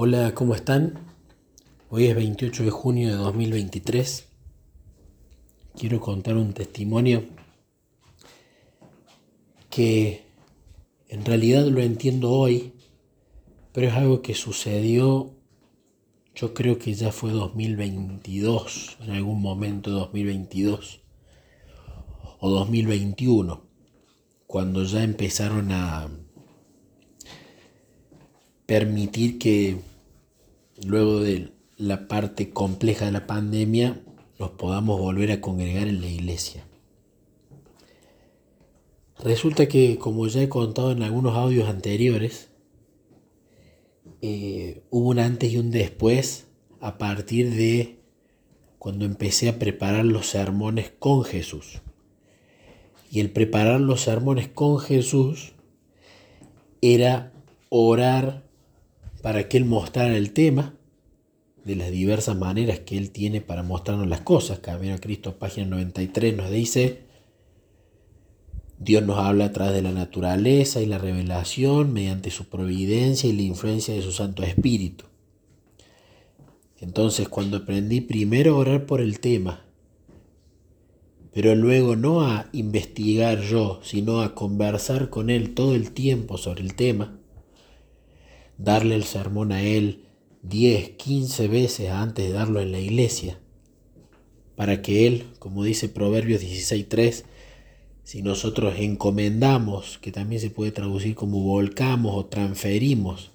Hola, ¿cómo están? Hoy es 28 de junio de 2023. Quiero contar un testimonio que en realidad lo entiendo hoy, pero es algo que sucedió, yo creo que ya fue 2022, en algún momento 2022 o 2021, cuando ya empezaron a permitir que luego de la parte compleja de la pandemia nos podamos volver a congregar en la iglesia. Resulta que, como ya he contado en algunos audios anteriores, eh, hubo un antes y un después a partir de cuando empecé a preparar los sermones con Jesús. Y el preparar los sermones con Jesús era orar para que Él mostrara el tema de las diversas maneras que Él tiene para mostrarnos las cosas. Camino a Cristo, página 93, nos dice, Dios nos habla a través de la naturaleza y la revelación mediante su providencia y la influencia de su Santo Espíritu. Entonces, cuando aprendí primero a orar por el tema, pero luego no a investigar yo, sino a conversar con Él todo el tiempo sobre el tema, darle el sermón a él 10, 15 veces antes de darlo en la iglesia, para que él, como dice Proverbios 16.3, si nosotros encomendamos, que también se puede traducir como volcamos o transferimos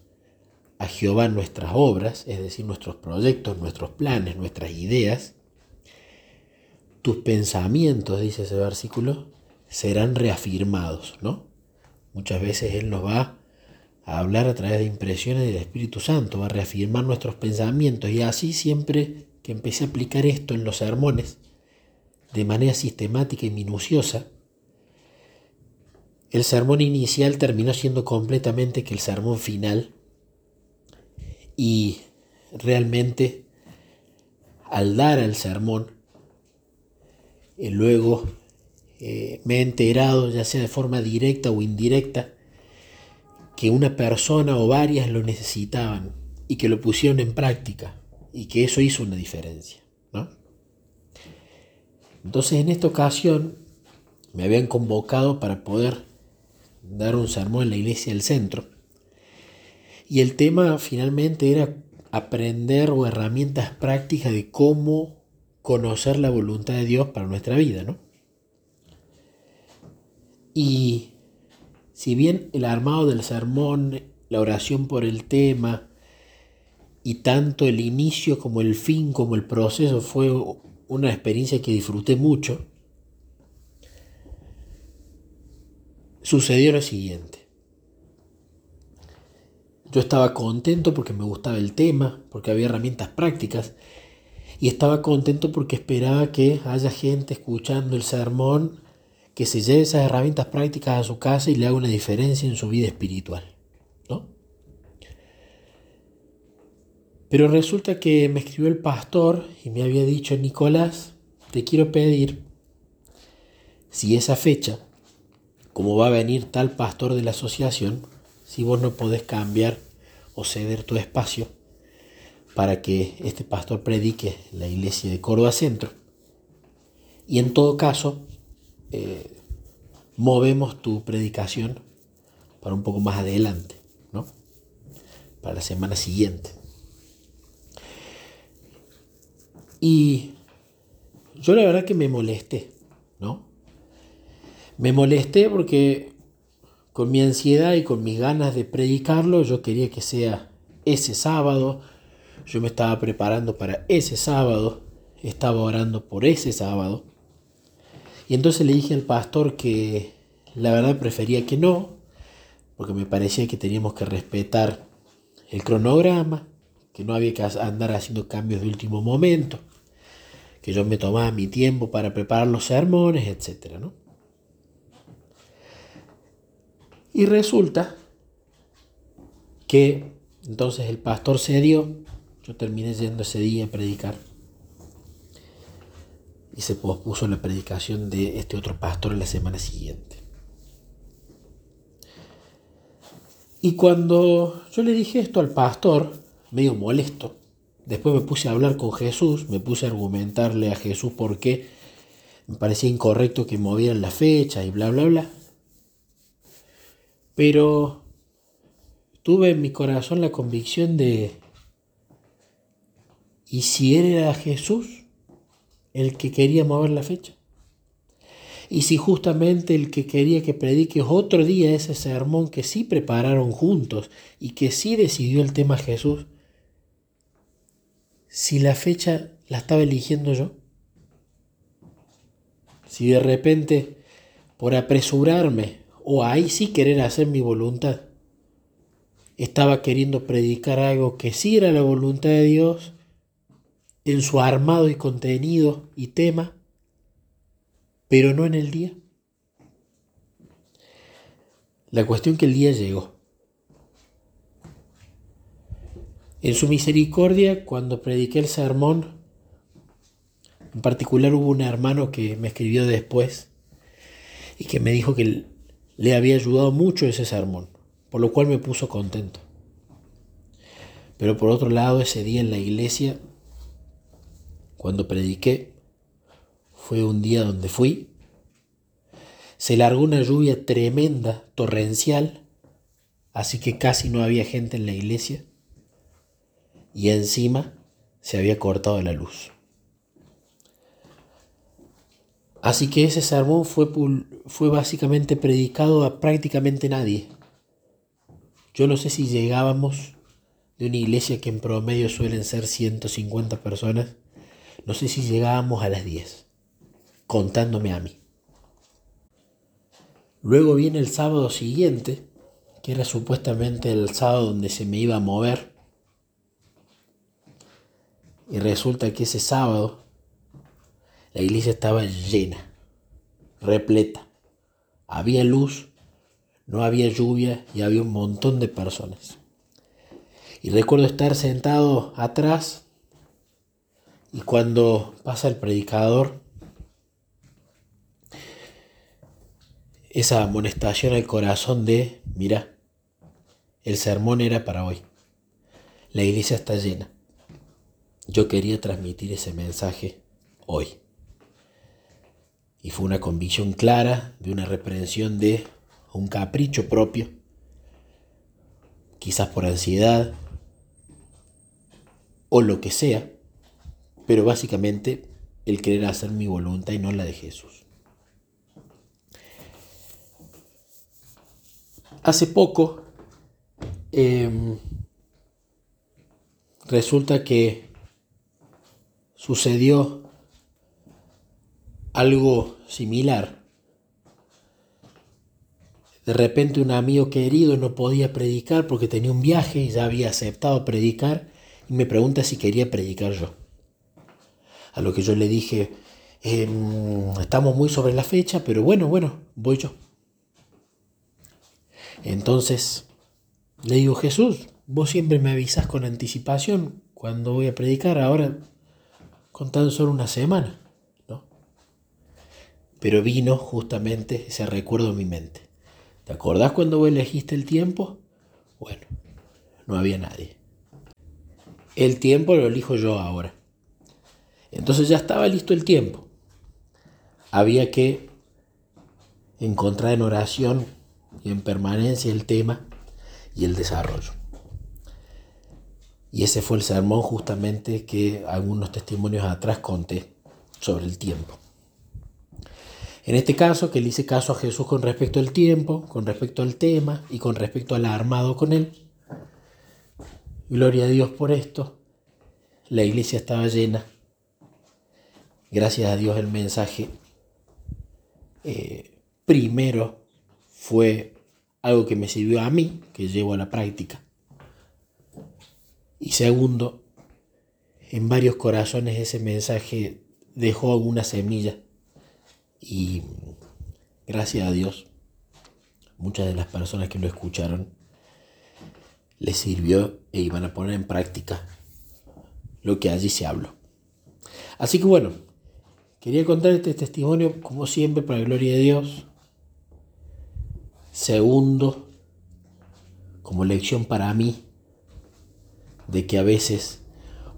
a Jehová nuestras obras, es decir, nuestros proyectos, nuestros planes, nuestras ideas, tus pensamientos, dice ese versículo, serán reafirmados, ¿no? Muchas veces Él nos va a hablar a través de impresiones del Espíritu Santo, a reafirmar nuestros pensamientos. Y así siempre que empecé a aplicar esto en los sermones de manera sistemática y minuciosa, el sermón inicial terminó siendo completamente que el sermón final. Y realmente al dar al sermón, eh, luego eh, me he enterado, ya sea de forma directa o indirecta, que una persona o varias lo necesitaban y que lo pusieron en práctica y que eso hizo una diferencia. Entonces en esta ocasión me habían convocado para poder dar un sermón en la iglesia del centro y el tema finalmente era aprender o herramientas prácticas de cómo conocer la voluntad de Dios para nuestra vida, ¿no? Y si bien el armado del sermón, la oración por el tema, y tanto el inicio como el fin, como el proceso fue una experiencia que disfruté mucho, sucedió lo siguiente. Yo estaba contento porque me gustaba el tema, porque había herramientas prácticas, y estaba contento porque esperaba que haya gente escuchando el sermón que se lleve esas herramientas prácticas a su casa y le haga una diferencia en su vida espiritual. ¿no? Pero resulta que me escribió el pastor y me había dicho, Nicolás, te quiero pedir si esa fecha, como va a venir tal pastor de la asociación, si vos no podés cambiar o ceder tu espacio para que este pastor predique la iglesia de Córdoba Centro. Y en todo caso, eh, movemos tu predicación para un poco más adelante, ¿no? Para la semana siguiente. Y yo la verdad que me molesté, ¿no? Me molesté porque con mi ansiedad y con mis ganas de predicarlo, yo quería que sea ese sábado, yo me estaba preparando para ese sábado, estaba orando por ese sábado, y entonces le dije al pastor que la verdad prefería que no, porque me parecía que teníamos que respetar el cronograma, que no había que andar haciendo cambios de último momento, que yo me tomaba mi tiempo para preparar los sermones, etc. ¿no? Y resulta que entonces el pastor cedió, yo terminé yendo ese día a predicar y se pospuso la predicación de este otro pastor la semana siguiente. Y cuando yo le dije esto al pastor, medio molesto. Después me puse a hablar con Jesús, me puse a argumentarle a Jesús por qué me parecía incorrecto que movieran la fecha y bla, bla, bla. Pero tuve en mi corazón la convicción de, ¿y si era Jesús el que quería mover la fecha? Y si justamente el que quería que predique otro día ese sermón que sí prepararon juntos y que sí decidió el tema Jesús, si la fecha la estaba eligiendo yo? Si de repente, por apresurarme, o ahí sí querer hacer mi voluntad, estaba queriendo predicar algo que sí era la voluntad de Dios, en su armado y contenido y tema, pero no en el día. La cuestión que el día llegó. En su misericordia, cuando prediqué el sermón, en particular hubo un hermano que me escribió después y que me dijo que le había ayudado mucho ese sermón, por lo cual me puso contento. Pero por otro lado, ese día en la iglesia, cuando prediqué, fue un día donde fui, se largó una lluvia tremenda, torrencial, así que casi no había gente en la iglesia y encima se había cortado la luz. Así que ese sermón fue, fue básicamente predicado a prácticamente nadie. Yo no sé si llegábamos de una iglesia que en promedio suelen ser 150 personas, no sé si llegábamos a las 10, contándome a mí. Luego viene el sábado siguiente, que era supuestamente el sábado donde se me iba a mover y resulta que ese sábado la iglesia estaba llena, repleta. Había luz, no había lluvia y había un montón de personas. Y recuerdo estar sentado atrás y cuando pasa el predicador, esa amonestación al corazón de, mira, el sermón era para hoy. La iglesia está llena. Yo quería transmitir ese mensaje hoy. Y fue una convicción clara de una reprensión de un capricho propio, quizás por ansiedad o lo que sea, pero básicamente el querer hacer mi voluntad y no la de Jesús. Hace poco em, resulta que sucedió algo similar. De repente un amigo querido no podía predicar porque tenía un viaje y ya había aceptado predicar y me pregunta si quería predicar yo. A lo que yo le dije, em, estamos muy sobre la fecha, pero bueno, bueno, voy yo. Entonces le digo, Jesús, vos siempre me avisas con anticipación cuando voy a predicar, ahora con tan solo una semana, ¿no? Pero vino justamente ese recuerdo en mi mente. ¿Te acordás cuando vos elegiste el tiempo? Bueno, no había nadie. El tiempo lo elijo yo ahora. Entonces ya estaba listo el tiempo. Había que encontrar en oración y en permanencia el tema y el desarrollo. Y ese fue el sermón justamente que algunos testimonios atrás conté sobre el tiempo. En este caso, que le hice caso a Jesús con respecto al tiempo, con respecto al tema y con respecto al armado con él. Gloria a Dios por esto. La iglesia estaba llena. Gracias a Dios el mensaje eh, primero fue algo que me sirvió a mí, que llevo a la práctica. Y segundo, en varios corazones ese mensaje dejó alguna semilla y gracias a Dios muchas de las personas que lo escucharon les sirvió e iban a poner en práctica lo que allí se habló. Así que bueno, quería contar este testimonio como siempre para la gloria de Dios. Segundo, como lección para mí de que a veces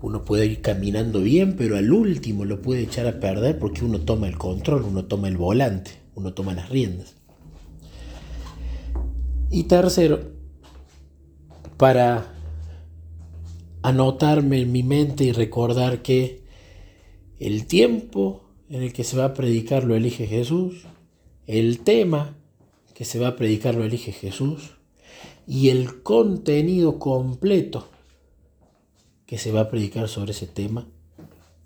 uno puede ir caminando bien, pero al último lo puede echar a perder porque uno toma el control, uno toma el volante, uno toma las riendas. Y tercero, para anotarme en mi mente y recordar que el tiempo en el que se va a predicar lo elige Jesús, el tema que se va a predicar lo elige Jesús y el contenido completo que se va a predicar sobre ese tema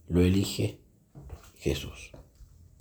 lo elige Jesús.